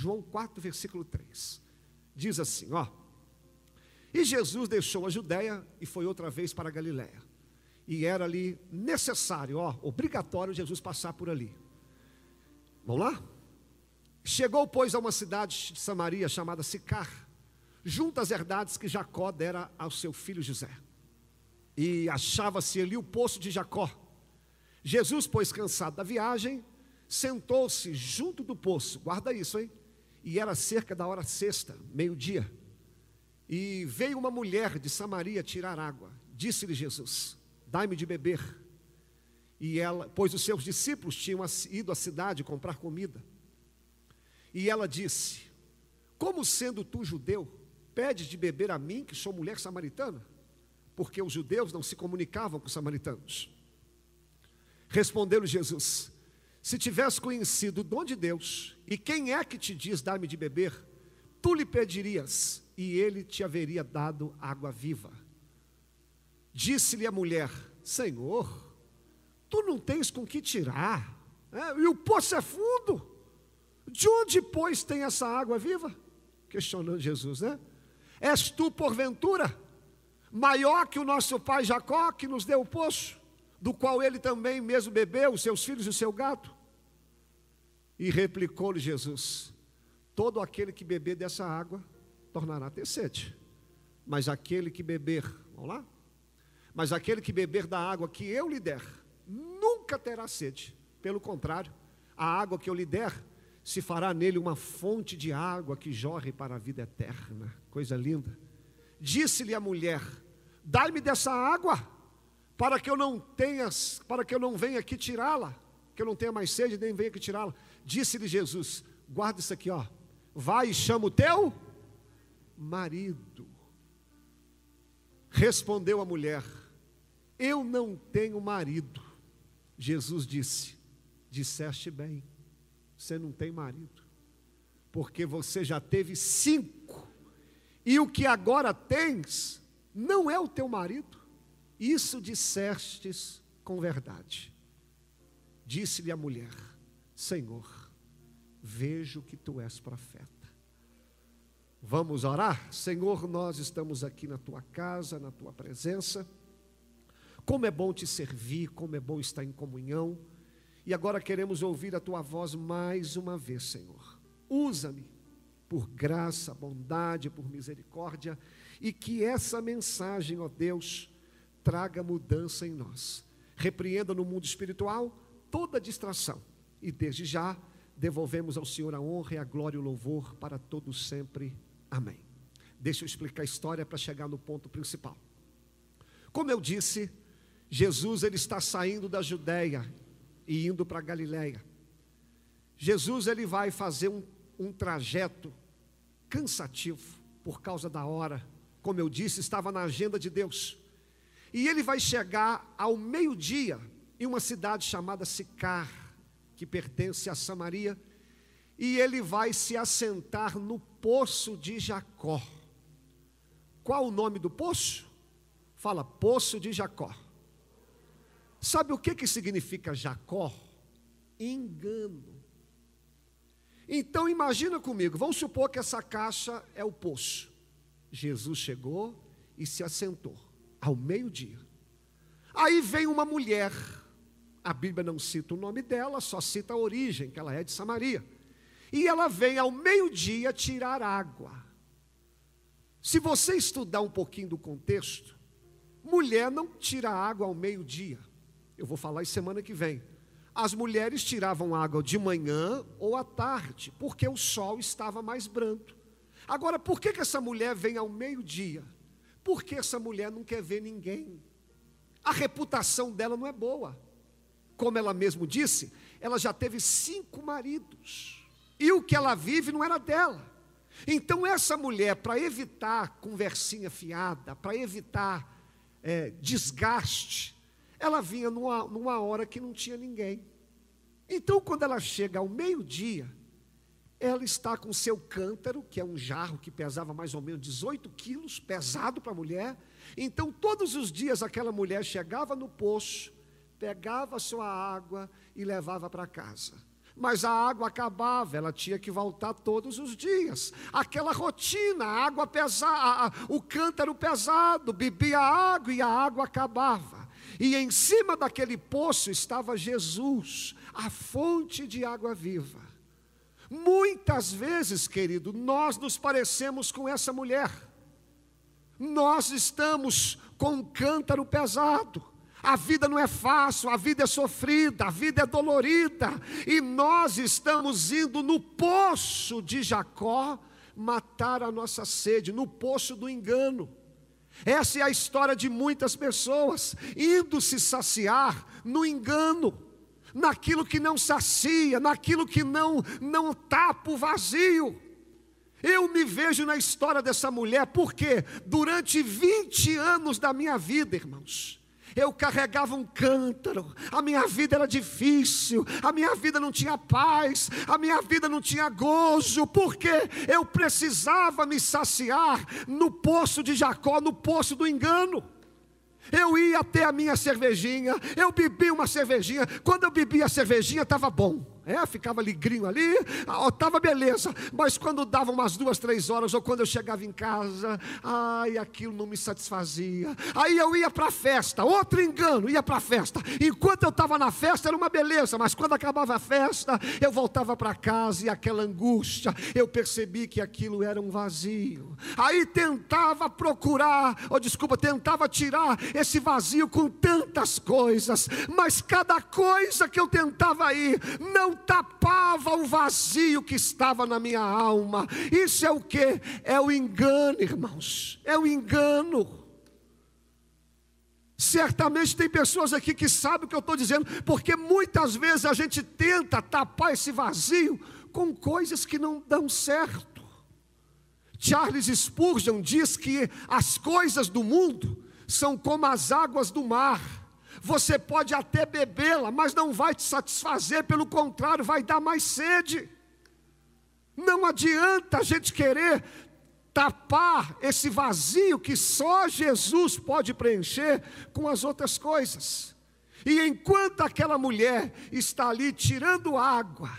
João 4, versículo 3. Diz assim, ó. E Jesus deixou a Judéia e foi outra vez para a Galiléia. E era ali necessário, ó, obrigatório Jesus passar por ali. Vamos lá? Chegou, pois, a uma cidade de Samaria chamada Sicar, junto às herdades que Jacó dera ao seu filho José. E achava-se ali o poço de Jacó. Jesus, pois, cansado da viagem, sentou-se junto do poço, guarda isso, hein? E era cerca da hora sexta, meio-dia. E veio uma mulher de Samaria tirar água. Disse-lhe Jesus: Dai-me de beber. E ela, pois os seus discípulos tinham ido à cidade comprar comida. E ela disse: Como sendo tu judeu, pedes de beber a mim, que sou mulher samaritana? Porque os judeus não se comunicavam com os samaritanos. Respondeu-lhe Jesus: Se tivesse conhecido o dom de Deus, e quem é que te diz dar-me de beber, tu lhe pedirias, e ele te haveria dado água viva. Disse-lhe a mulher: Senhor, tu não tens com que tirar, é? e o poço é fundo. De onde, pois, tem essa água viva? Questionando Jesus, né? És tu, porventura, maior que o nosso pai Jacó, que nos deu o poço, do qual ele também mesmo bebeu, os seus filhos e o seu gato? E replicou-lhe Jesus: Todo aquele que beber dessa água tornará a ter sede, mas aquele que beber, vamos lá? Mas aquele que beber da água que eu lhe der, nunca terá sede. Pelo contrário, a água que eu lhe der se fará nele uma fonte de água que jorre para a vida eterna. Coisa linda. Disse-lhe a mulher: Dai-me dessa água, para que eu não tenha, para que eu não venha aqui tirá-la, que eu não tenha mais sede, nem venha aqui tirá-la. Disse-lhe Jesus: Guarda isso aqui, ó. Vai e chama o teu marido. Respondeu a mulher: Eu não tenho marido. Jesus disse: Disseste bem você não tem marido, porque você já teve cinco, e o que agora tens não é o teu marido. Isso dissestes com verdade. Disse-lhe a mulher: Senhor, vejo que tu és profeta. Vamos orar? Senhor, nós estamos aqui na tua casa, na tua presença. Como é bom te servir, como é bom estar em comunhão. E agora queremos ouvir a tua voz mais uma vez, Senhor. Usa-me por graça, bondade, por misericórdia, e que essa mensagem, ó Deus, traga mudança em nós. Repreenda no mundo espiritual toda distração, e desde já devolvemos ao Senhor a honra e a glória e o louvor para todos sempre. Amém. Deixa eu explicar a história para chegar no ponto principal. Como eu disse, Jesus ele está saindo da Judéia e indo para Galiléia. Jesus ele vai fazer um, um trajeto cansativo por causa da hora, como eu disse, estava na agenda de Deus. E ele vai chegar ao meio-dia em uma cidade chamada Sicar, que pertence a Samaria, e ele vai se assentar no poço de Jacó. Qual o nome do poço? Fala, poço de Jacó. Sabe o que, que significa Jacó? Engano. Então imagina comigo, vamos supor que essa caixa é o poço. Jesus chegou e se assentou ao meio-dia. Aí vem uma mulher, a Bíblia não cita o nome dela, só cita a origem, que ela é de Samaria. E ela vem ao meio-dia tirar água. Se você estudar um pouquinho do contexto, mulher não tira água ao meio-dia. Eu vou falar isso semana que vem. As mulheres tiravam água de manhã ou à tarde, porque o sol estava mais branco. Agora, por que, que essa mulher vem ao meio-dia? Porque essa mulher não quer ver ninguém. A reputação dela não é boa. Como ela mesmo disse, ela já teve cinco maridos. E o que ela vive não era dela. Então, essa mulher, para evitar conversinha fiada, para evitar é, desgaste, ela vinha numa, numa hora que não tinha ninguém. Então, quando ela chega ao meio-dia, ela está com seu cântaro, que é um jarro que pesava mais ou menos 18 quilos, pesado para a mulher. Então, todos os dias, aquela mulher chegava no poço, pegava sua água e levava para casa. mas a água acabava, ela tinha que voltar todos os dias. Aquela rotina, a água pesada, o cântaro pesado, bebia água e a água acabava. E em cima daquele poço estava Jesus, a fonte de água viva. Muitas vezes, querido, nós nos parecemos com essa mulher. Nós estamos com um cântaro pesado. A vida não é fácil, a vida é sofrida, a vida é dolorida, e nós estamos indo no poço de Jacó matar a nossa sede, no poço do engano. Essa é a história de muitas pessoas indo se saciar no engano, naquilo que não sacia, naquilo que não não tapa o vazio. Eu me vejo na história dessa mulher, porque durante 20 anos da minha vida, irmãos, eu carregava um cântaro, a minha vida era difícil, a minha vida não tinha paz, a minha vida não tinha gozo, porque eu precisava me saciar no poço de Jacó, no poço do engano. Eu ia até a minha cervejinha, eu bebi uma cervejinha, quando eu bebia a cervejinha estava bom. É, ficava ligrinho ali, estava beleza. Mas quando dava umas duas, três horas, ou quando eu chegava em casa, ai, aquilo não me satisfazia. Aí eu ia para a festa, outro engano, ia para a festa. Enquanto eu estava na festa era uma beleza, mas quando acabava a festa, eu voltava para casa e aquela angústia, eu percebi que aquilo era um vazio. Aí tentava procurar, ou desculpa, tentava tirar esse vazio com tantas coisas, mas cada coisa que eu tentava ir, não tapava o vazio que estava na minha alma. Isso é o que? É o engano, irmãos. É o engano. Certamente tem pessoas aqui que sabem o que eu estou dizendo, porque muitas vezes a gente tenta tapar esse vazio com coisas que não dão certo. Charles Spurgeon diz que as coisas do mundo são como as águas do mar você pode até bebê-la, mas não vai te satisfazer, pelo contrário, vai dar mais sede. Não adianta a gente querer tapar esse vazio que só Jesus pode preencher com as outras coisas. E enquanto aquela mulher está ali tirando água,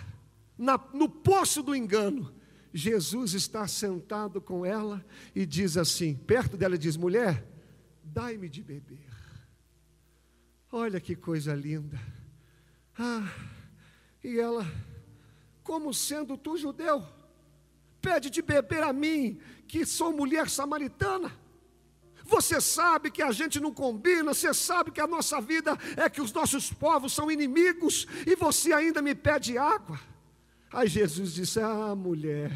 na, no poço do engano, Jesus está sentado com ela e diz assim: perto dela, diz: mulher, dai-me de beber. Olha que coisa linda. Ah, e ela, como sendo tu judeu, pede de beber a mim, que sou mulher samaritana. Você sabe que a gente não combina, você sabe que a nossa vida é que os nossos povos são inimigos, e você ainda me pede água. Aí Jesus disse: Ah, mulher,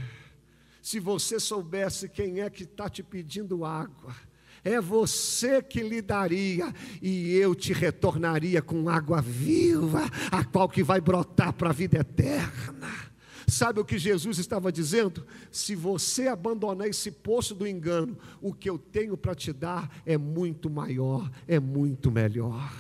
se você soubesse quem é que está te pedindo água, é você que lhe daria, e eu te retornaria com água viva, a qual que vai brotar para a vida eterna. Sabe o que Jesus estava dizendo? Se você abandonar esse poço do engano, o que eu tenho para te dar é muito maior, é muito melhor.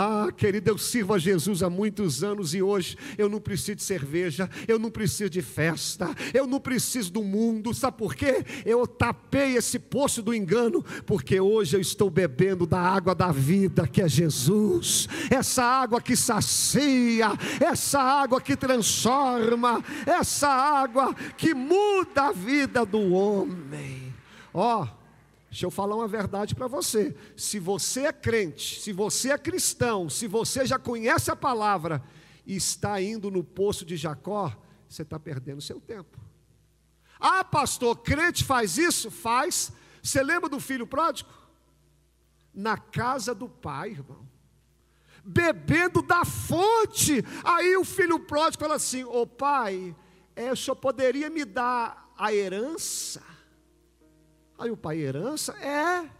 Ah, querido, eu sirvo a Jesus há muitos anos e hoje eu não preciso de cerveja, eu não preciso de festa, eu não preciso do mundo, sabe por quê? Eu tapei esse poço do engano, porque hoje eu estou bebendo da água da vida que é Jesus, essa água que sacia, essa água que transforma, essa água que muda a vida do homem. Ó, oh, Deixa eu falar uma verdade para você. Se você é crente, se você é cristão, se você já conhece a palavra e está indo no poço de Jacó, você está perdendo seu tempo. Ah, pastor, crente faz isso? Faz. Você lembra do filho pródigo? Na casa do pai, irmão. Bebendo da fonte. Aí o filho pródigo fala assim: Ô oh, pai, é, o senhor poderia me dar a herança? Aí o pai, herança? É,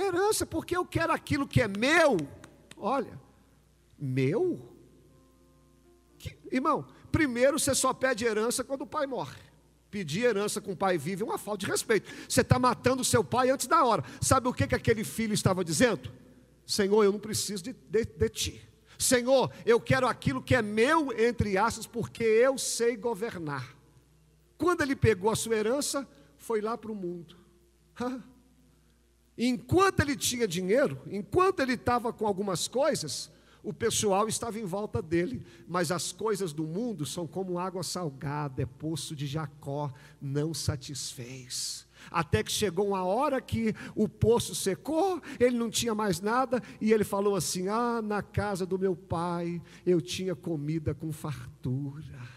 herança, porque eu quero aquilo que é meu. Olha, meu? Que, irmão, primeiro você só pede herança quando o pai morre. Pedir herança com o pai vivo é uma falta de respeito. Você está matando o seu pai antes da hora. Sabe o que, que aquele filho estava dizendo? Senhor, eu não preciso de, de, de ti. Senhor, eu quero aquilo que é meu, entre aspas, porque eu sei governar. Quando ele pegou a sua herança, foi lá para o mundo. Enquanto ele tinha dinheiro, enquanto ele estava com algumas coisas, o pessoal estava em volta dele, mas as coisas do mundo são como água salgada, é poço de Jacó, não satisfez. Até que chegou uma hora que o poço secou, ele não tinha mais nada, e ele falou assim: Ah, na casa do meu pai eu tinha comida com fartura.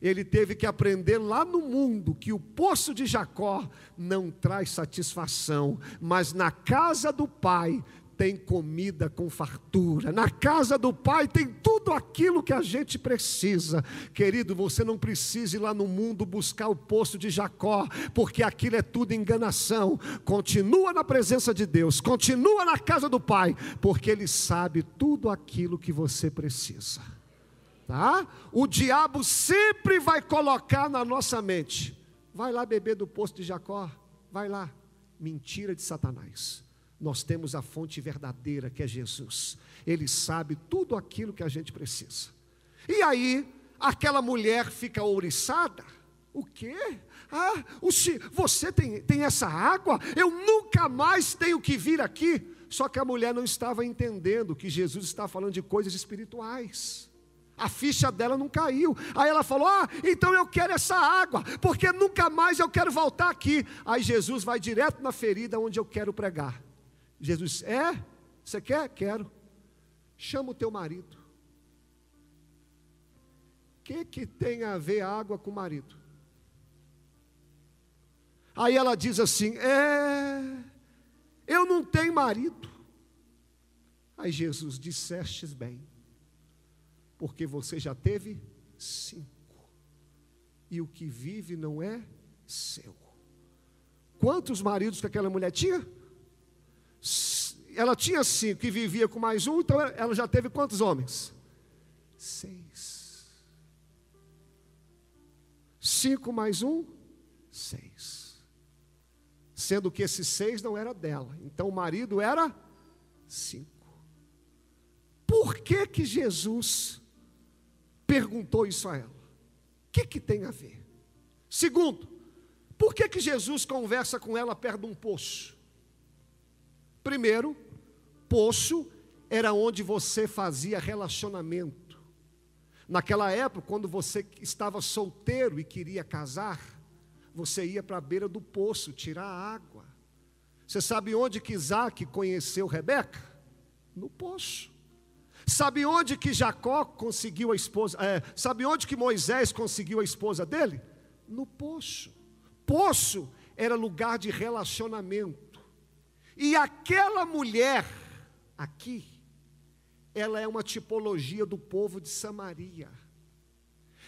Ele teve que aprender lá no mundo que o poço de Jacó não traz satisfação, mas na casa do pai tem comida com fartura. Na casa do Pai tem tudo aquilo que a gente precisa. Querido, você não precisa ir lá no mundo buscar o poço de Jacó, porque aquilo é tudo enganação. Continua na presença de Deus, continua na casa do Pai, porque Ele sabe tudo aquilo que você precisa. Tá? O diabo sempre vai colocar na nossa mente: vai lá beber do poço de Jacó, vai lá. Mentira de Satanás nós temos a fonte verdadeira que é Jesus. Ele sabe tudo aquilo que a gente precisa. E aí, aquela mulher fica ouriçada. O quê? Ah, o, você tem, tem essa água? Eu nunca mais tenho que vir aqui. Só que a mulher não estava entendendo que Jesus está falando de coisas espirituais. A ficha dela não caiu. Aí ela falou: Ah, então eu quero essa água, porque nunca mais eu quero voltar aqui. Aí Jesus vai direto na ferida onde eu quero pregar. Jesus, é? Você quer? Quero. Chama o teu marido. O que, que tem a ver água com o marido? Aí ela diz assim: É, eu não tenho marido. Aí Jesus, dissestes bem, porque você já teve cinco, e o que vive não é seu. Quantos maridos que aquela mulher tinha? ela tinha cinco e vivia com mais um, então ela já teve quantos homens? Seis. Cinco mais um, seis. Sendo que esses seis não era dela. Então o marido era cinco. Por que que Jesus perguntou isso a ela? O que, que tem a ver? Segundo, por que que Jesus conversa com ela perto de um poço? Primeiro, poço era onde você fazia relacionamento. Naquela época, quando você estava solteiro e queria casar, você ia para a beira do poço tirar água. Você sabe onde que Isaac conheceu Rebeca? No poço. Sabe onde que Jacó conseguiu a esposa? É, sabe onde que Moisés conseguiu a esposa dele? No poço. Poço era lugar de relacionamento. E aquela mulher aqui, ela é uma tipologia do povo de Samaria.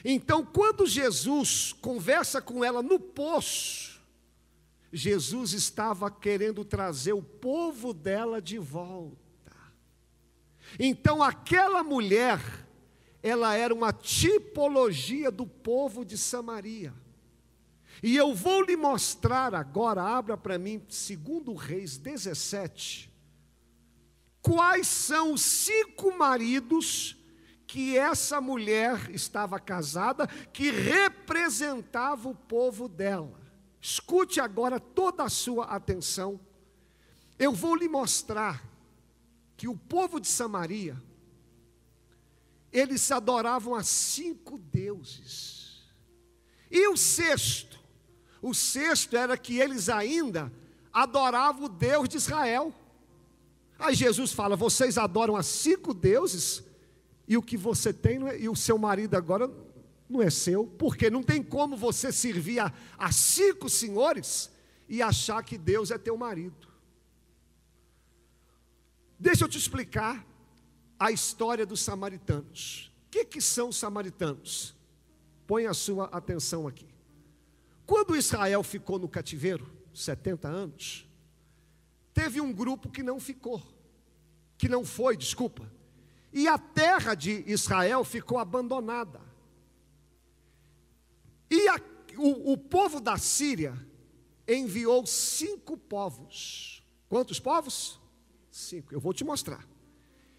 Então, quando Jesus conversa com ela no poço, Jesus estava querendo trazer o povo dela de volta. Então, aquela mulher, ela era uma tipologia do povo de Samaria. E eu vou lhe mostrar agora, abra para mim, segundo Reis 17, quais são os cinco maridos que essa mulher estava casada, que representava o povo dela. Escute agora toda a sua atenção. Eu vou lhe mostrar que o povo de Samaria, eles adoravam a cinco deuses. E o sexto, o sexto era que eles ainda adoravam o Deus de Israel. Aí Jesus fala: vocês adoram a cinco deuses, e o que você tem é, e o seu marido agora não é seu, porque não tem como você servir a, a cinco senhores e achar que Deus é teu marido. Deixa eu te explicar a história dos samaritanos. O que, que são os samaritanos? Põe a sua atenção aqui. Quando Israel ficou no cativeiro, 70 anos, teve um grupo que não ficou, que não foi, desculpa. E a terra de Israel ficou abandonada. E a, o, o povo da Síria enviou cinco povos. Quantos povos? Cinco. Eu vou te mostrar.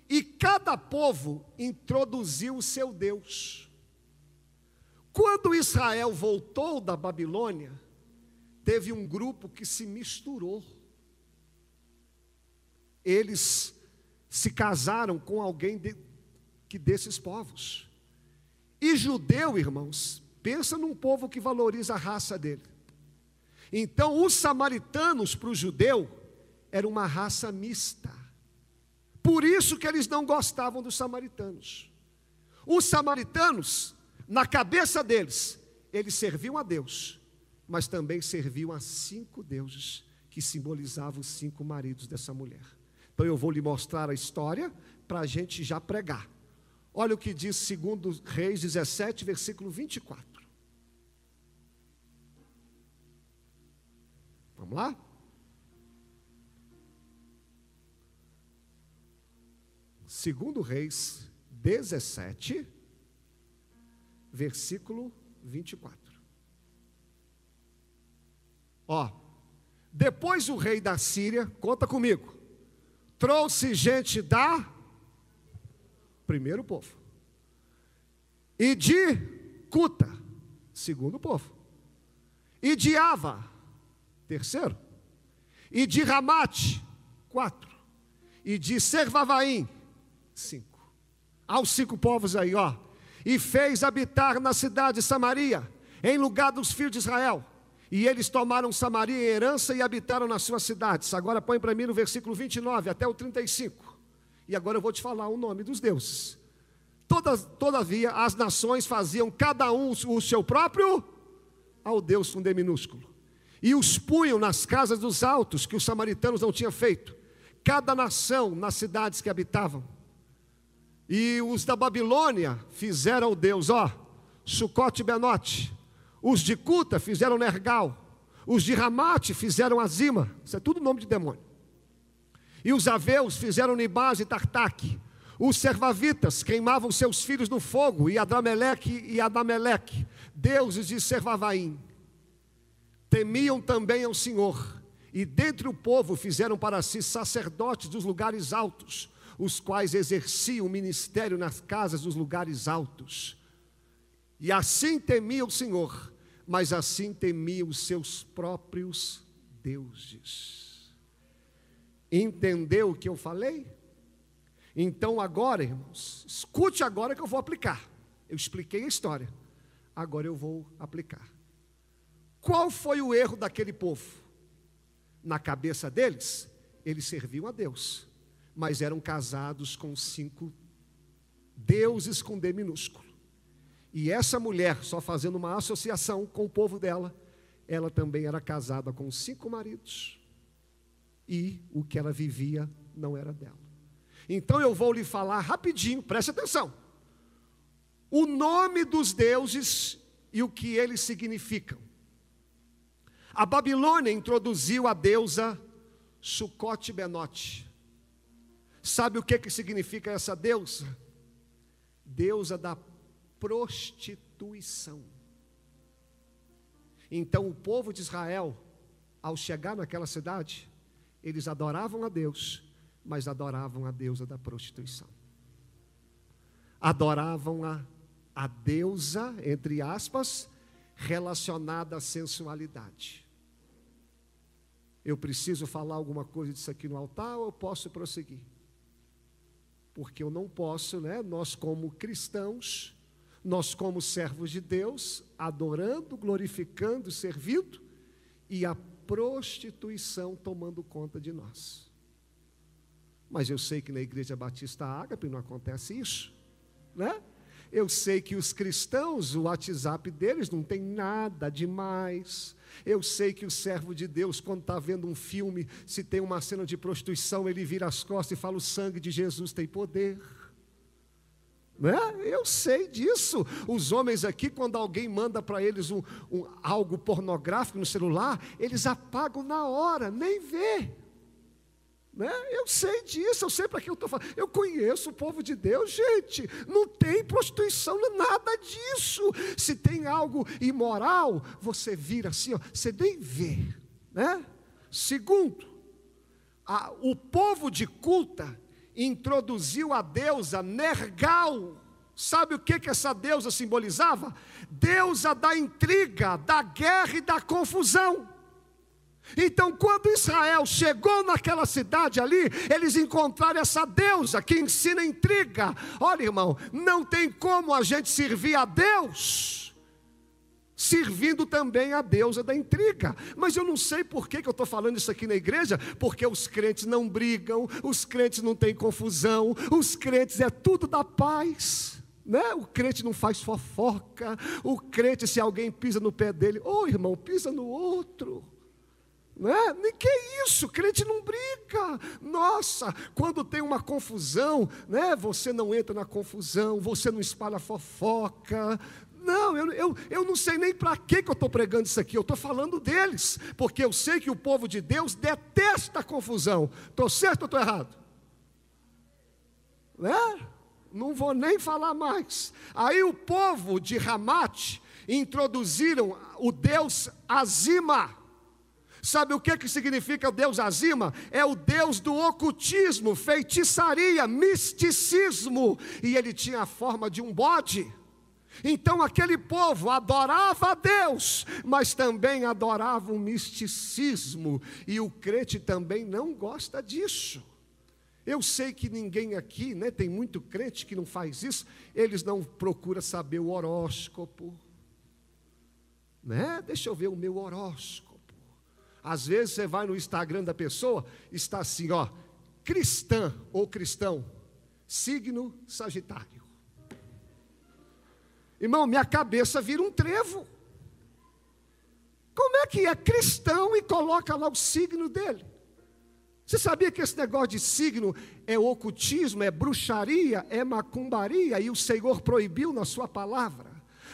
E cada povo introduziu o seu Deus. Quando Israel voltou da Babilônia, teve um grupo que se misturou. Eles se casaram com alguém de, que desses povos. E judeu, irmãos, pensa num povo que valoriza a raça dele. Então, os samaritanos para o judeu era uma raça mista. Por isso que eles não gostavam dos samaritanos. Os samaritanos, na cabeça deles, eles serviam a Deus, mas também serviam a cinco deuses que simbolizavam os cinco maridos dessa mulher. Então eu vou lhe mostrar a história para a gente já pregar. Olha o que diz segundo Reis 17, versículo 24. Vamos lá? Segundo Reis 17, versículo 24. Ó, depois o rei da Síria, conta comigo, trouxe gente da primeiro povo, e de Cuta, segundo povo, e de Ava, terceiro, e de Ramate, quatro, e de Servavaim, Aos cinco povos aí, ó. E fez habitar na cidade de Samaria, em lugar dos filhos de Israel. E eles tomaram Samaria em herança e habitaram nas suas cidades. Agora põe para mim no versículo 29 até o 35. E agora eu vou te falar o nome dos deuses. Todas, todavia, as nações faziam cada um o seu próprio ao Deus com D minúsculo. E os punham nas casas dos altos, que os samaritanos não tinham feito. Cada nação nas cidades que habitavam. E os da Babilônia fizeram o Deus, ó, Sucote Benote. Os de Cuta fizeram Nergal. Os de Ramate fizeram Azima. Isso é tudo nome de demônio. E os aveus fizeram Nibás e Tartaque. Os servavitas queimavam seus filhos no fogo, e Adameleque e Adameleque, deuses de Servavaim. Temiam também ao Senhor, e dentre o povo fizeram para si sacerdotes dos lugares altos, os quais exerciam o ministério nas casas dos lugares altos. E assim temia o Senhor, mas assim temia os seus próprios deuses. Entendeu o que eu falei? Então agora, irmãos, escute agora que eu vou aplicar. Eu expliquei a história, agora eu vou aplicar. Qual foi o erro daquele povo? Na cabeça deles, eles serviam a Deus mas eram casados com cinco deuses com D minúsculo. E essa mulher, só fazendo uma associação com o povo dela, ela também era casada com cinco maridos. E o que ela vivia não era dela. Então eu vou lhe falar rapidinho, preste atenção. O nome dos deuses e o que eles significam. A Babilônia introduziu a deusa Sucote Benote. Sabe o que, que significa essa deusa? Deusa da prostituição. Então o povo de Israel, ao chegar naquela cidade, eles adoravam a Deus, mas adoravam a deusa da prostituição. Adoravam a, a deusa, entre aspas, relacionada à sensualidade. Eu preciso falar alguma coisa disso aqui no altar ou eu posso prosseguir? Porque eu não posso, né? Nós como cristãos, nós como servos de Deus, adorando, glorificando, servindo, e a prostituição tomando conta de nós. Mas eu sei que na Igreja Batista Ágape não acontece isso, né? Eu sei que os cristãos, o WhatsApp deles não tem nada demais. Eu sei que o servo de Deus, quando está vendo um filme, se tem uma cena de prostituição, ele vira as costas e fala: o sangue de Jesus tem poder. Né? Eu sei disso. Os homens aqui, quando alguém manda para eles um, um, algo pornográfico no celular, eles apagam na hora, nem vê. Né? Eu sei disso, eu sei para que eu estou falando. Eu conheço o povo de Deus, gente. Não tem prostituição, nada disso. Se tem algo imoral, você vira assim, ó, você nem vê. Né? Segundo, a, o povo de culta introduziu a deusa Nergal. Sabe o que, que essa deusa simbolizava? Deusa da intriga, da guerra e da confusão. Então, quando Israel chegou naquela cidade ali, eles encontraram essa deusa que ensina intriga. Olha, irmão, não tem como a gente servir a Deus servindo também a deusa da intriga. Mas eu não sei por que, que eu estou falando isso aqui na igreja, porque os crentes não brigam, os crentes não têm confusão, os crentes é tudo da paz. Né? O crente não faz fofoca, o crente, se alguém pisa no pé dele, ô oh, irmão, pisa no outro. Né? Que isso? Crente não briga. Nossa, quando tem uma confusão, né? Você não entra na confusão, você não espalha fofoca, não, eu, eu, eu não sei nem para que, eu estou pregando isso aqui, eu estou falando deles, porque eu sei que o povo de Deus detesta a confusão. Estou certo ou estou errado? Né? Não vou nem falar mais. Aí o povo de Ramate introduziram o Deus Azima. Sabe o que, que significa Deus Azima? É o Deus do ocultismo, feitiçaria, misticismo. E ele tinha a forma de um bode. Então aquele povo adorava a Deus, mas também adorava o misticismo, e o crente também não gosta disso. Eu sei que ninguém aqui, né, tem muito crente que não faz isso, eles não procuram saber o horóscopo. Né? Deixa eu ver o meu horóscopo. Às vezes você vai no Instagram da pessoa, está assim, ó, cristã ou cristão, signo Sagitário. Irmão, minha cabeça vira um trevo. Como é que é cristão e coloca lá o signo dele? Você sabia que esse negócio de signo é ocultismo, é bruxaria, é macumbaria e o Senhor proibiu na sua palavra?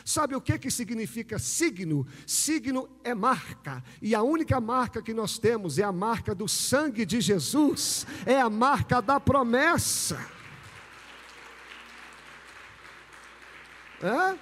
Sabe o que, que significa signo? Signo é marca, e a única marca que nós temos é a marca do sangue de Jesus, é a marca da promessa. É?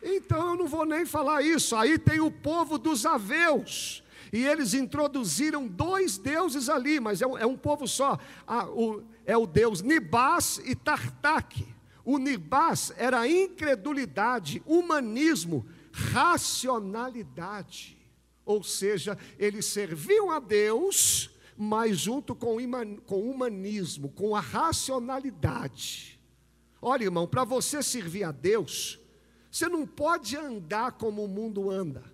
Então eu não vou nem falar isso. Aí tem o povo dos Aveus. E eles introduziram dois deuses ali, mas é um, é um povo só. Ah, o, é o deus Nibás e Tartak. O Nibás era incredulidade, humanismo, racionalidade. Ou seja, eles serviam a Deus, mas junto com o humanismo, com a racionalidade. Olha, irmão, para você servir a Deus, você não pode andar como o mundo anda.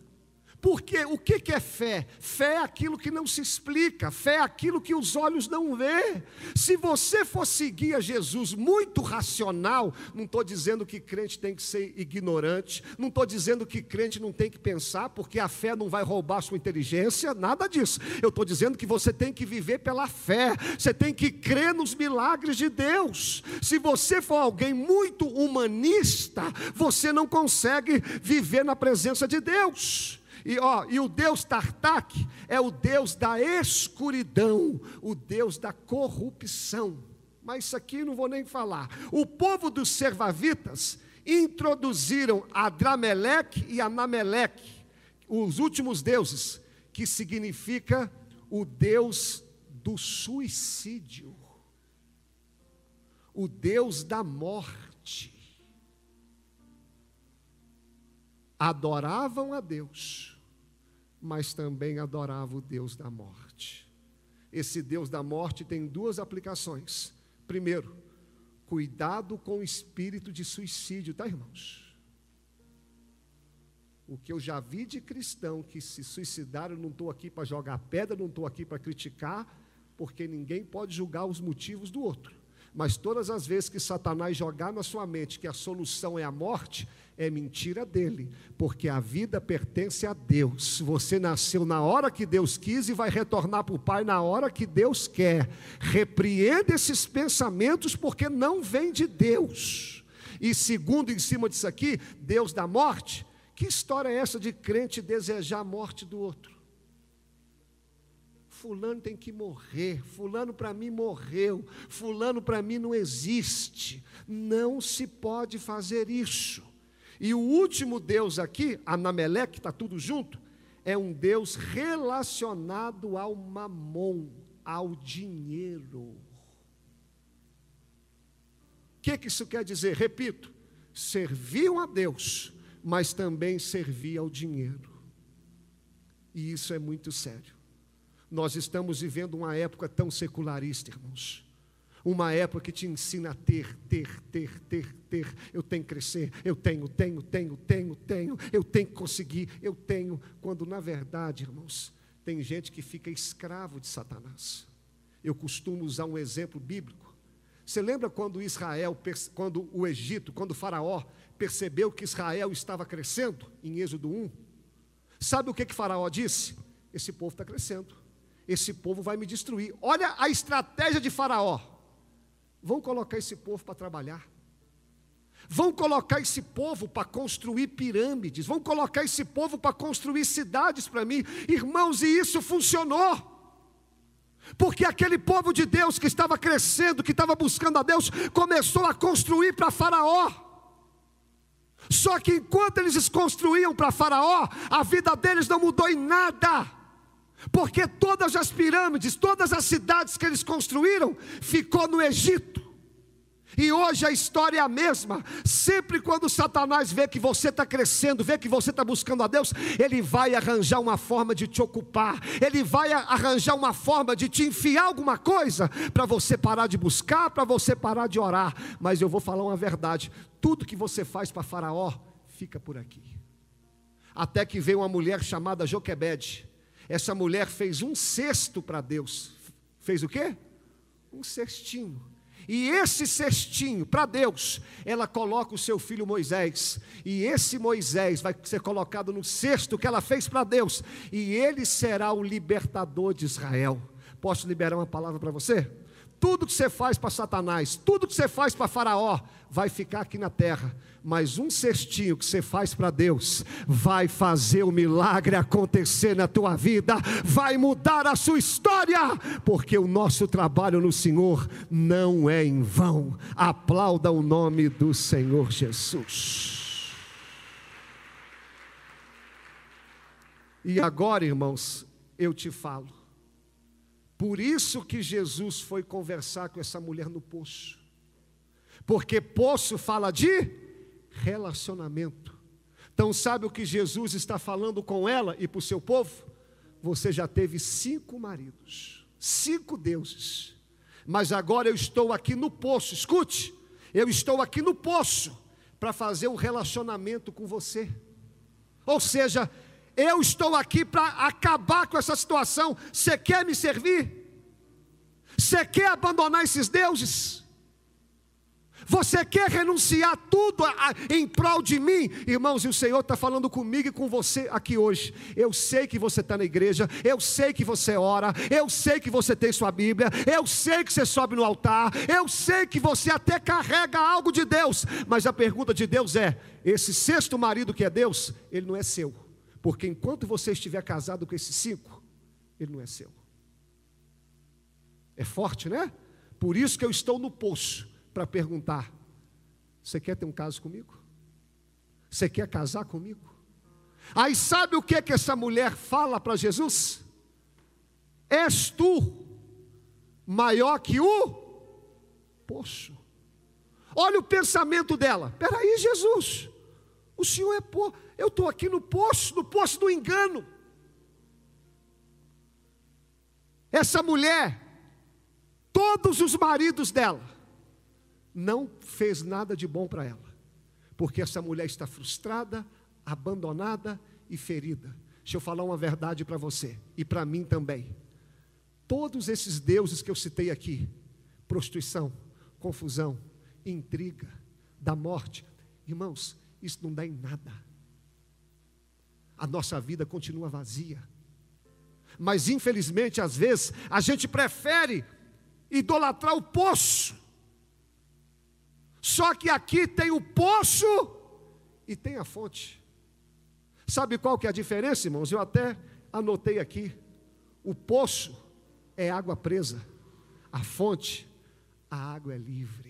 Porque o que é fé? Fé é aquilo que não se explica, fé é aquilo que os olhos não vê. Se você for seguir a Jesus muito racional, não estou dizendo que crente tem que ser ignorante, não estou dizendo que crente não tem que pensar, porque a fé não vai roubar sua inteligência, nada disso. Eu estou dizendo que você tem que viver pela fé, você tem que crer nos milagres de Deus. Se você for alguém muito humanista, você não consegue viver na presença de Deus. E, ó, e o Deus Tartak é o Deus da escuridão, o Deus da corrupção. Mas isso aqui não vou nem falar. O povo dos servavitas introduziram Adrameleque e Anameleque, os últimos deuses, que significa o Deus do suicídio, o Deus da morte. Adoravam a Deus mas também adorava o Deus da morte. Esse Deus da morte tem duas aplicações. Primeiro, cuidado com o espírito de suicídio, tá, irmãos? O que eu já vi de cristão que se suicidaram, não estou aqui para jogar pedra, não estou aqui para criticar, porque ninguém pode julgar os motivos do outro. Mas todas as vezes que Satanás jogar na sua mente que a solução é a morte, é mentira dele, porque a vida pertence a Deus. Você nasceu na hora que Deus quis e vai retornar para o Pai na hora que Deus quer. Repreenda esses pensamentos, porque não vem de Deus. E segundo, em cima disso aqui, Deus da morte. Que história é essa de crente desejar a morte do outro? Fulano tem que morrer, Fulano para mim morreu, Fulano para mim não existe. Não se pode fazer isso. E o último Deus aqui, Anameleque, está tudo junto, é um Deus relacionado ao mamon, ao dinheiro. O que, que isso quer dizer? Repito, serviam a Deus, mas também servia ao dinheiro. E isso é muito sério. Nós estamos vivendo uma época tão secularista, irmãos. Uma época que te ensina a ter, ter, ter, ter, ter. Eu tenho que crescer, eu tenho, tenho, tenho, tenho, tenho, eu tenho que conseguir, eu tenho. Quando na verdade, irmãos, tem gente que fica escravo de Satanás. Eu costumo usar um exemplo bíblico. Você lembra quando Israel, quando o Egito, quando o Faraó percebeu que Israel estava crescendo, em Êxodo 1? Sabe o que, que Faraó disse? Esse povo está crescendo, esse povo vai me destruir. Olha a estratégia de Faraó. Vão colocar esse povo para trabalhar. Vão colocar esse povo para construir pirâmides, vão colocar esse povo para construir cidades para mim, irmãos, e isso funcionou. Porque aquele povo de Deus que estava crescendo, que estava buscando a Deus, começou a construir para Faraó. Só que enquanto eles construíam para Faraó, a vida deles não mudou em nada. Porque todas as pirâmides, todas as cidades que eles construíram, ficou no Egito. E hoje a história é a mesma. Sempre quando Satanás vê que você está crescendo, vê que você está buscando a Deus, ele vai arranjar uma forma de te ocupar, ele vai arranjar uma forma de te enfiar alguma coisa para você parar de buscar, para você parar de orar. Mas eu vou falar uma verdade: tudo que você faz para Faraó, fica por aqui. Até que veio uma mulher chamada Joquebede. Essa mulher fez um cesto para Deus. Fez o quê? Um cestinho e esse cestinho, para Deus, ela coloca o seu filho Moisés. E esse Moisés vai ser colocado no cesto que ela fez para Deus. E ele será o libertador de Israel. Posso liberar uma palavra para você? Tudo que você faz para Satanás, tudo que você faz para Faraó, vai ficar aqui na terra. Mas um cestinho que você faz para Deus, vai fazer o milagre acontecer na tua vida, vai mudar a sua história, porque o nosso trabalho no Senhor não é em vão. Aplauda o nome do Senhor Jesus. E agora, irmãos, eu te falo por isso que Jesus foi conversar com essa mulher no poço. Porque poço fala de relacionamento. Então, sabe o que Jesus está falando com ela e para o seu povo? Você já teve cinco maridos, cinco deuses, mas agora eu estou aqui no poço. Escute, eu estou aqui no poço para fazer um relacionamento com você. Ou seja, eu estou aqui para acabar com essa situação. Você quer me servir? Você quer abandonar esses deuses? Você quer renunciar tudo a, a, em prol de mim? Irmãos, e o Senhor está falando comigo e com você aqui hoje. Eu sei que você está na igreja, eu sei que você ora, eu sei que você tem sua Bíblia, eu sei que você sobe no altar, eu sei que você até carrega algo de Deus, mas a pergunta de Deus é: esse sexto marido que é Deus, ele não é seu. Porque enquanto você estiver casado com esses cinco, ele não é seu. É forte, né? Por isso que eu estou no poço para perguntar: você quer ter um caso comigo? Você quer casar comigo? Aí sabe o que que essa mulher fala para Jesus? És tu maior que o poço? Olha o pensamento dela. Peraí, Jesus, o Senhor é poço. Eu estou aqui no poço, no poço do engano. Essa mulher, todos os maridos dela, não fez nada de bom para ela, porque essa mulher está frustrada, abandonada e ferida. Deixa eu falar uma verdade para você e para mim também. Todos esses deuses que eu citei aqui, prostituição, confusão, intriga, da morte, irmãos, isso não dá em nada a nossa vida continua vazia. Mas infelizmente, às vezes, a gente prefere idolatrar o poço. Só que aqui tem o poço e tem a fonte. Sabe qual que é a diferença, irmãos? Eu até anotei aqui. O poço é água presa, a fonte, a água é livre.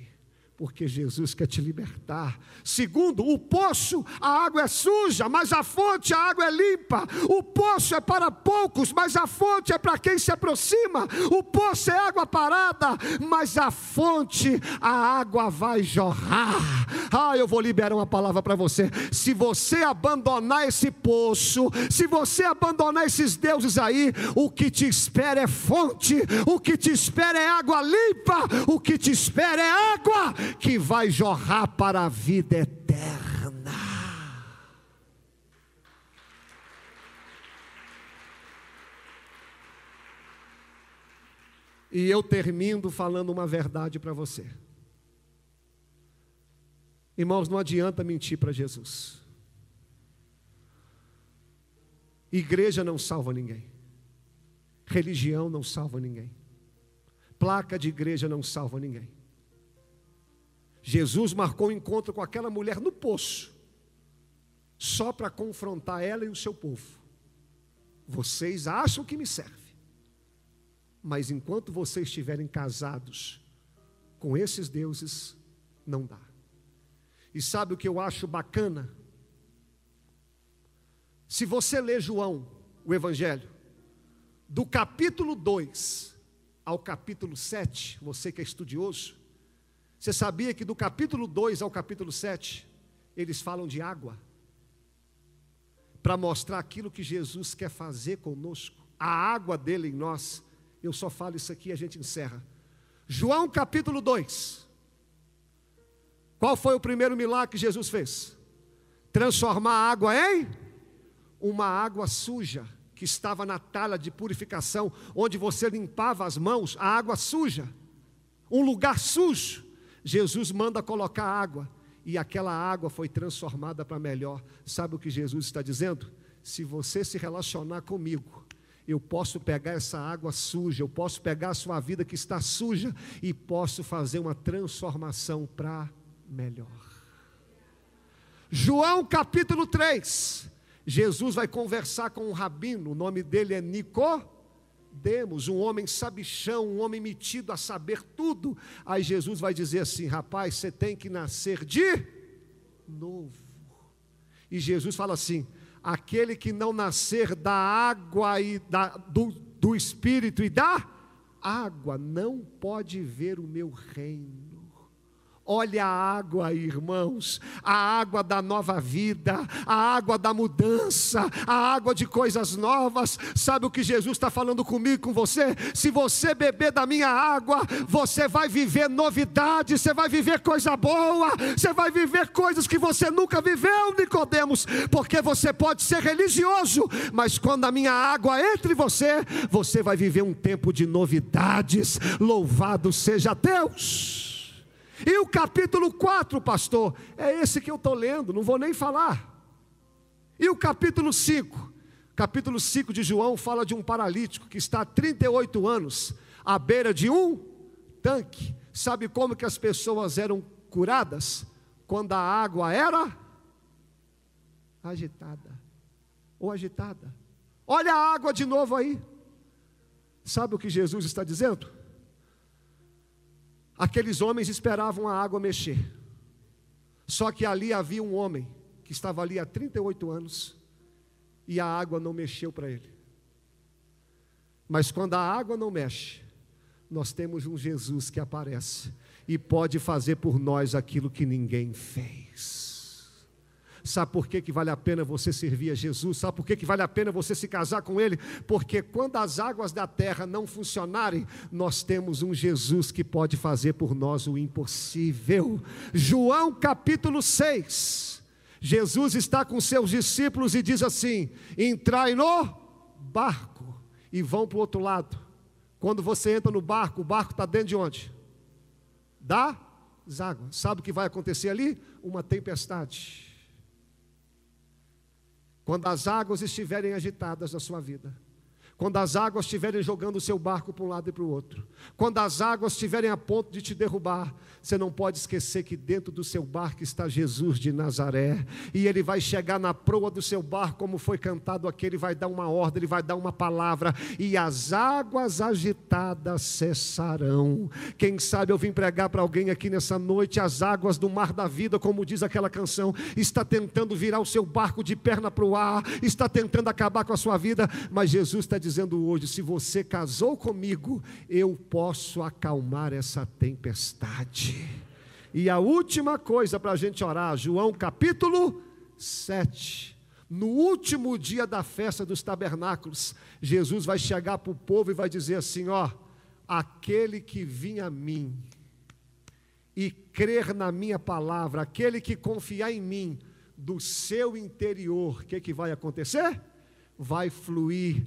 Porque Jesus quer te libertar. Segundo, o poço, a água é suja, mas a fonte, a água é limpa. O poço é para poucos, mas a fonte é para quem se aproxima. O poço é água parada, mas a fonte, a água vai jorrar. Ah, eu vou liberar uma palavra para você. Se você abandonar esse poço, se você abandonar esses deuses aí, o que te espera é fonte, o que te espera é água limpa, o que te espera é água que vai jorrar para a vida eterna. E eu termino falando uma verdade para você. Irmãos, não adianta mentir para Jesus. Igreja não salva ninguém. Religião não salva ninguém. Placa de igreja não salva ninguém. Jesus marcou um encontro com aquela mulher no poço, só para confrontar ela e o seu povo. Vocês acham que me serve, mas enquanto vocês estiverem casados com esses deuses, não dá. E sabe o que eu acho bacana? Se você ler João, o Evangelho, do capítulo 2 ao capítulo 7, você que é estudioso, você sabia que do capítulo 2 ao capítulo 7, eles falam de água? Para mostrar aquilo que Jesus quer fazer conosco, a água dele em nós. Eu só falo isso aqui e a gente encerra. João capítulo 2. Qual foi o primeiro milagre que Jesus fez? Transformar a água em uma água suja que estava na talha de purificação, onde você limpava as mãos, a água suja, um lugar sujo. Jesus manda colocar água e aquela água foi transformada para melhor. Sabe o que Jesus está dizendo? Se você se relacionar comigo, eu posso pegar essa água suja, eu posso pegar a sua vida que está suja e posso fazer uma transformação para melhor. João capítulo 3. Jesus vai conversar com um rabino, o nome dele é Nicó Demos, um homem sabichão, um homem metido a saber tudo. Aí Jesus vai dizer assim: rapaz, você tem que nascer de novo. E Jesus fala assim: aquele que não nascer da água e da, do, do Espírito e da água não pode ver o meu reino. Olha a água, irmãos, a água da nova vida, a água da mudança, a água de coisas novas. Sabe o que Jesus está falando comigo, com você? Se você beber da minha água, você vai viver novidades, você vai viver coisa boa, você vai viver coisas que você nunca viveu, Nicodemos, porque você pode ser religioso, mas quando a minha água entra em você, você vai viver um tempo de novidades. Louvado seja Deus! E o capítulo 4, pastor, é esse que eu estou lendo, não vou nem falar. E o capítulo 5, capítulo 5 de João fala de um paralítico que está há 38 anos à beira de um tanque. Sabe como que as pessoas eram curadas? Quando a água era agitada ou agitada. Olha a água de novo aí. Sabe o que Jesus está dizendo? Aqueles homens esperavam a água mexer. Só que ali havia um homem que estava ali há 38 anos e a água não mexeu para ele. Mas quando a água não mexe, nós temos um Jesus que aparece e pode fazer por nós aquilo que ninguém fez. Sabe por que, que vale a pena você servir a Jesus? Sabe por que, que vale a pena você se casar com Ele? Porque quando as águas da terra não funcionarem, nós temos um Jesus que pode fazer por nós o impossível. João capítulo 6. Jesus está com seus discípulos e diz assim: entrai no barco e vão para o outro lado. Quando você entra no barco, o barco está dentro de onde? Das águas. Sabe o que vai acontecer ali? Uma tempestade. Quando as águas estiverem agitadas na sua vida, quando as águas estiverem jogando o seu barco para um lado e para o outro, quando as águas estiverem a ponto de te derrubar, você não pode esquecer que dentro do seu barco está Jesus de Nazaré, e ele vai chegar na proa do seu barco, como foi cantado aqui, ele vai dar uma ordem, ele vai dar uma palavra, e as águas agitadas cessarão. Quem sabe eu vim pregar para alguém aqui nessa noite, as águas do mar da vida, como diz aquela canção, está tentando virar o seu barco de perna para o ar, está tentando acabar com a sua vida, mas Jesus está dizendo, dizendo hoje: se você casou comigo, eu posso acalmar essa tempestade. E a última coisa para a gente orar, João capítulo 7. No último dia da festa dos tabernáculos, Jesus vai chegar para o povo e vai dizer assim: ó, aquele que vinha a mim e crer na minha palavra, aquele que confiar em mim, do seu interior, o que, que vai acontecer? Vai fluir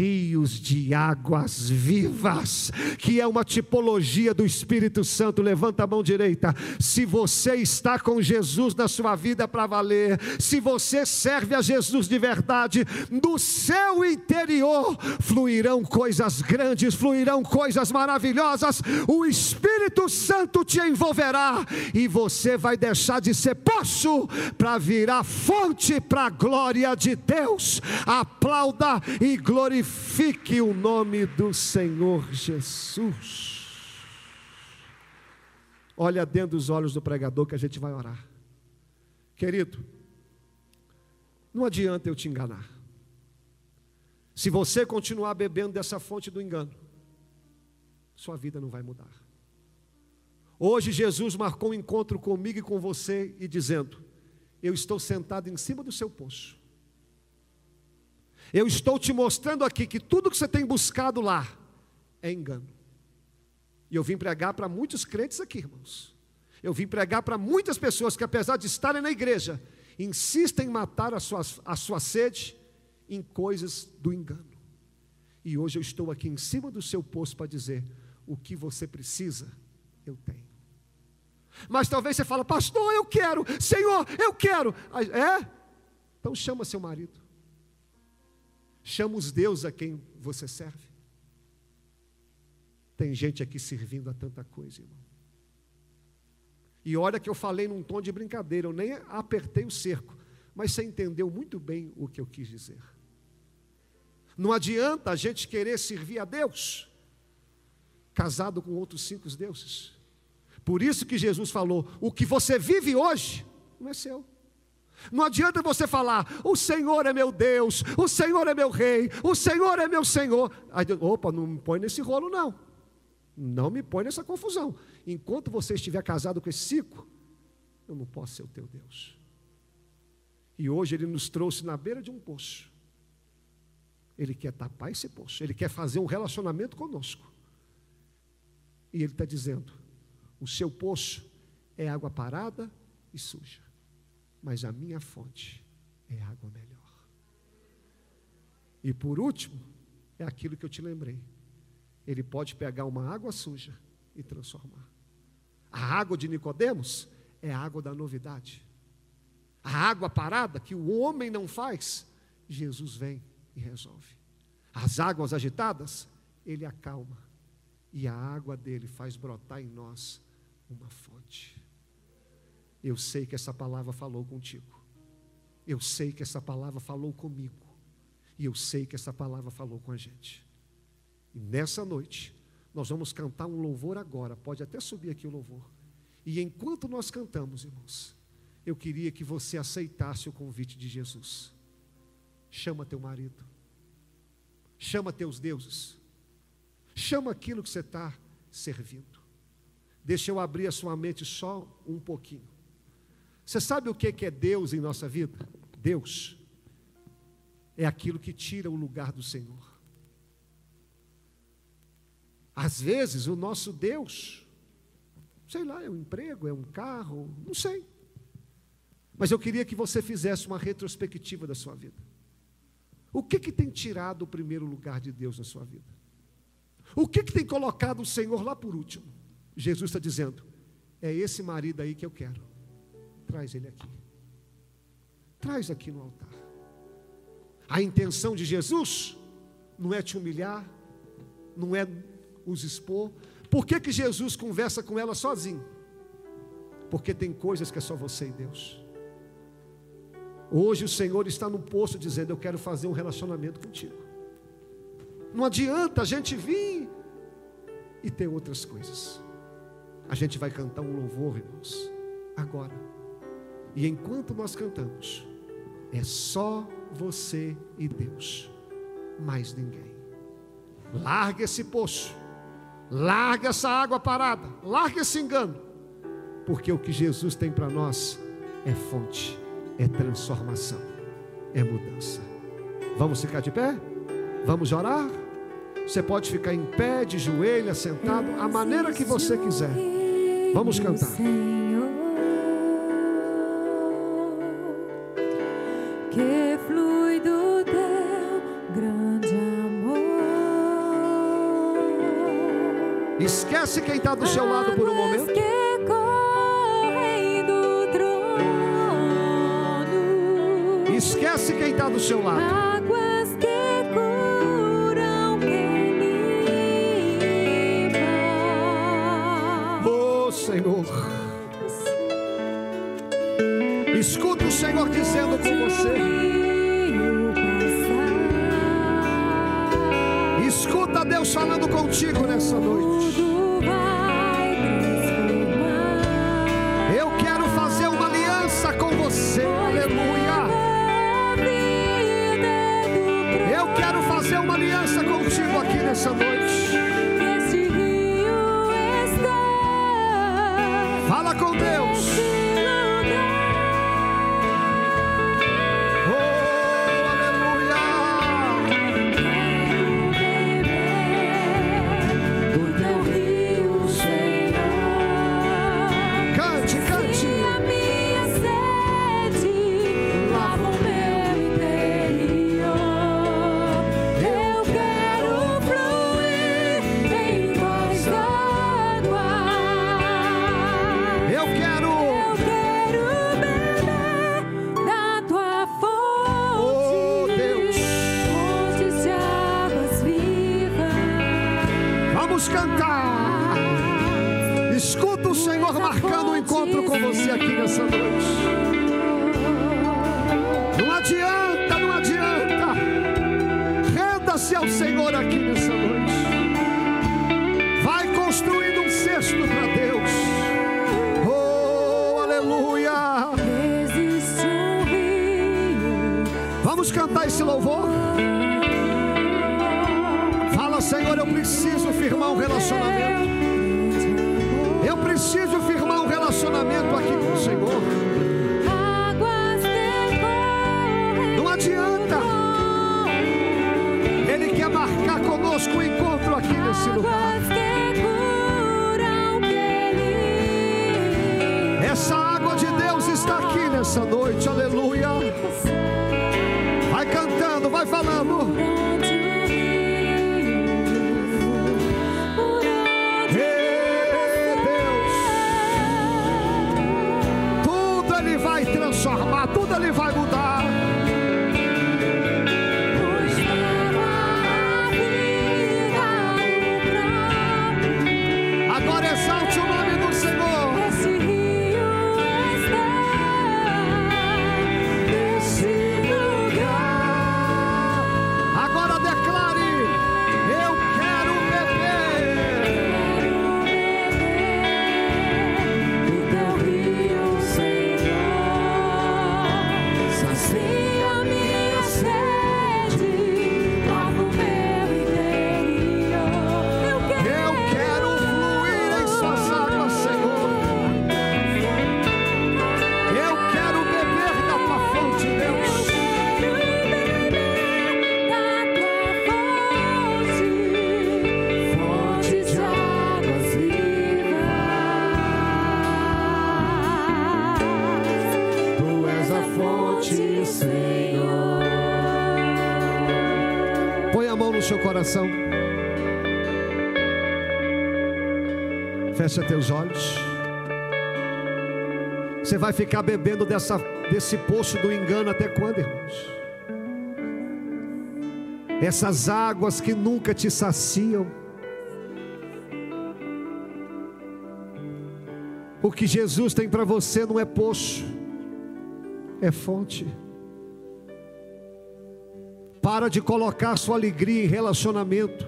rios de águas vivas, que é uma tipologia do Espírito Santo. Levanta a mão direita. Se você está com Jesus na sua vida para valer, se você serve a Jesus de verdade, do seu interior fluirão coisas grandes, fluirão coisas maravilhosas. O Espírito Santo te envolverá e você vai deixar de ser poço para virar fonte para a glória de Deus. Aplauda e glorifique glorifique o nome do Senhor Jesus. Olha dentro dos olhos do pregador que a gente vai orar. Querido, não adianta eu te enganar. Se você continuar bebendo dessa fonte do engano, sua vida não vai mudar. Hoje Jesus marcou um encontro comigo e com você e dizendo: Eu estou sentado em cima do seu poço. Eu estou te mostrando aqui que tudo que você tem buscado lá é engano. E eu vim pregar para muitos crentes aqui, irmãos. Eu vim pregar para muitas pessoas que, apesar de estarem na igreja, insistem em matar a sua, a sua sede em coisas do engano. E hoje eu estou aqui em cima do seu posto para dizer: o que você precisa, eu tenho. Mas talvez você fala, pastor, eu quero, Senhor, eu quero. É? Então chama seu marido. Chama os deuses a quem você serve. Tem gente aqui servindo a tanta coisa, irmão. E olha que eu falei num tom de brincadeira, eu nem apertei o cerco, mas você entendeu muito bem o que eu quis dizer. Não adianta a gente querer servir a Deus casado com outros cinco deuses. Por isso que Jesus falou: o que você vive hoje não é seu. Não adianta você falar, o Senhor é meu Deus, o Senhor é meu rei, o Senhor é meu Senhor. Aí, opa, não me põe nesse rolo, não. Não me põe nessa confusão. Enquanto você estiver casado com esse ciclo, eu não posso ser o teu Deus. E hoje ele nos trouxe na beira de um poço. Ele quer tapar esse poço, ele quer fazer um relacionamento conosco. E ele está dizendo: o seu poço é água parada e suja mas a minha fonte é água melhor. E por último, é aquilo que eu te lembrei. Ele pode pegar uma água suja e transformar. A água de Nicodemos é a água da novidade. A água parada que o homem não faz, Jesus vem e resolve. As águas agitadas, ele acalma. E a água dele faz brotar em nós uma fonte. Eu sei que essa palavra falou contigo. Eu sei que essa palavra falou comigo. E eu sei que essa palavra falou com a gente. E nessa noite, nós vamos cantar um louvor agora. Pode até subir aqui o louvor. E enquanto nós cantamos, irmãos, eu queria que você aceitasse o convite de Jesus. Chama teu marido. Chama teus deuses. Chama aquilo que você está servindo. Deixa eu abrir a sua mente só um pouquinho. Você sabe o que é Deus em nossa vida? Deus é aquilo que tira o lugar do Senhor. Às vezes o nosso Deus, sei lá, é um emprego, é um carro, não sei. Mas eu queria que você fizesse uma retrospectiva da sua vida. O que, que tem tirado o primeiro lugar de Deus na sua vida? O que, que tem colocado o Senhor lá por último? Jesus está dizendo: é esse marido aí que eu quero. Traz ele aqui. Traz aqui no altar. A intenção de Jesus não é te humilhar, não é os expor. Por que, que Jesus conversa com ela sozinho? Porque tem coisas que é só você e Deus. Hoje o Senhor está no poço dizendo: Eu quero fazer um relacionamento contigo. Não adianta a gente vir e ter outras coisas. A gente vai cantar um louvor, irmãos, agora. E enquanto nós cantamos, é só você e Deus, mais ninguém. Larga esse poço, larga essa água parada, larga esse engano, porque o que Jesus tem para nós é fonte, é transformação, é mudança. Vamos ficar de pé? Vamos orar? Você pode ficar em pé, de joelho, sentado, a maneira que você quiser. Vamos cantar. Esquece quem está do seu lado por um momento. Esquece quem está do seu lado. Águas que curam, que limpam. Oh Senhor. Escuta o Senhor dizendo com você. Deus falando contigo nessa noite. Eu quero fazer uma aliança com você. Aleluia. Eu quero fazer uma aliança contigo aqui nessa noite. Senhor, eu preciso firmar um relacionamento. Eu preciso firmar um relacionamento aqui com o Senhor. Não adianta. Ele quer marcar conosco o encontro aqui nesse lugar. Essa água de Deus está aqui nessa noite. Aleluia. Coração. Fecha teus olhos. Você vai ficar bebendo dessa, desse poço do engano até quando, irmãos? essas águas que nunca te saciam. O que Jesus tem para você não é poço, é fonte. Para de colocar sua alegria em relacionamento,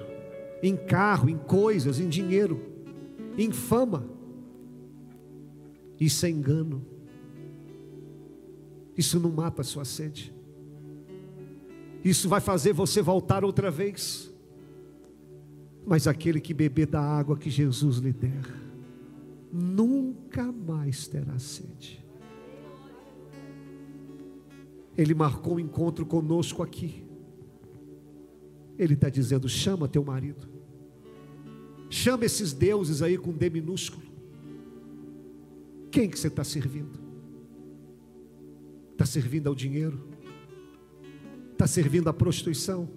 em carro, em coisas, em dinheiro, em fama. Isso é engano. Isso não mata a sua sede. Isso vai fazer você voltar outra vez. Mas aquele que beber da água que Jesus lhe der, nunca mais terá sede. Ele marcou um encontro conosco aqui. Ele está dizendo: chama teu marido, chama esses deuses aí com D minúsculo. Quem que você está servindo? Está servindo ao dinheiro? Está servindo à prostituição?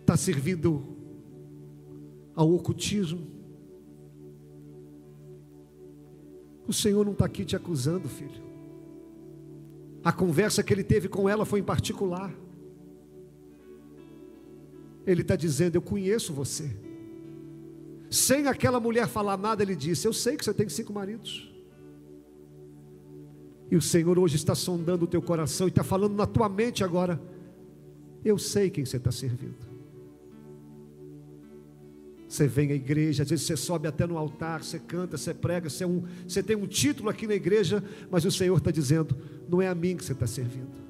Está servindo ao ocultismo? O Senhor não está aqui te acusando, filho. A conversa que ele teve com ela foi em particular. Ele está dizendo: Eu conheço você. Sem aquela mulher falar nada, ele disse: Eu sei que você tem cinco maridos. E o Senhor hoje está sondando o teu coração e está falando na tua mente agora. Eu sei quem você está servindo. Você vem à igreja, às vezes você sobe até no altar, você canta, você prega, você, é um, você tem um título aqui na igreja, mas o Senhor está dizendo: não é a mim que você está servindo.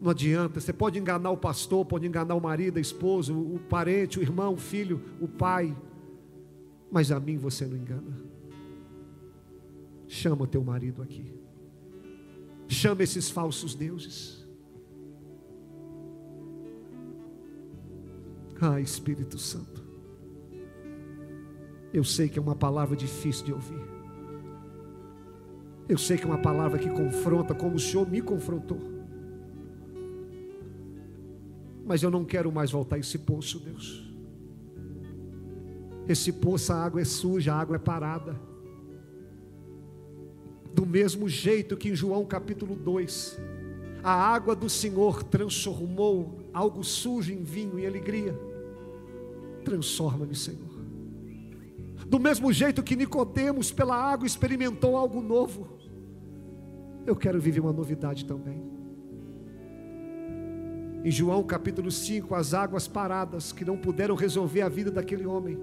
Não adianta, você pode enganar o pastor, pode enganar o marido, a esposa, o parente, o irmão, o filho, o pai, mas a mim você não engana. Chama teu marido aqui. Chama esses falsos deuses. Ah, Espírito Santo. Eu sei que é uma palavra difícil de ouvir. Eu sei que é uma palavra que confronta, como o Senhor me confrontou. Mas eu não quero mais voltar a esse poço, Deus. Esse poço, a água é suja, a água é parada. Do mesmo jeito que em João capítulo 2, a água do Senhor transformou algo sujo em vinho e alegria. Transforma-me, Senhor. Do mesmo jeito que Nicodemos pela água experimentou algo novo, eu quero viver uma novidade também. Em João capítulo 5, as águas paradas que não puderam resolver a vida daquele homem,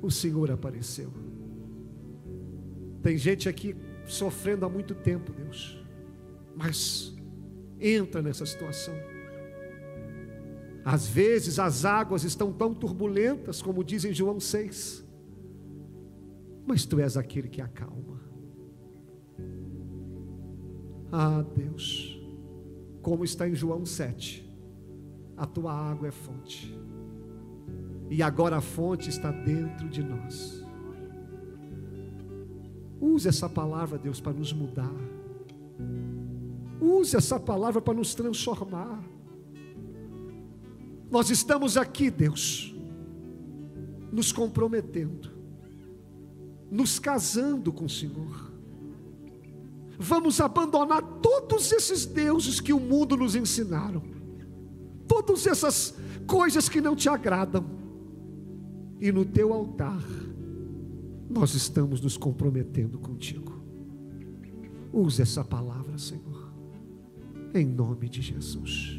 o Senhor apareceu. Tem gente aqui sofrendo há muito tempo, Deus, mas entra nessa situação. Às vezes as águas estão tão turbulentas, como diz em João 6, mas tu és aquele que acalma. Ah, Deus, como está em João 7, a tua água é fonte, e agora a fonte está dentro de nós. Use essa palavra, Deus, para nos mudar. Use essa palavra para nos transformar. Nós estamos aqui, Deus, nos comprometendo, nos casando com o Senhor. Vamos abandonar todos esses deuses que o mundo nos ensinaram, todas essas coisas que não te agradam, e no teu altar, nós estamos nos comprometendo contigo. Use essa palavra, Senhor, em nome de Jesus.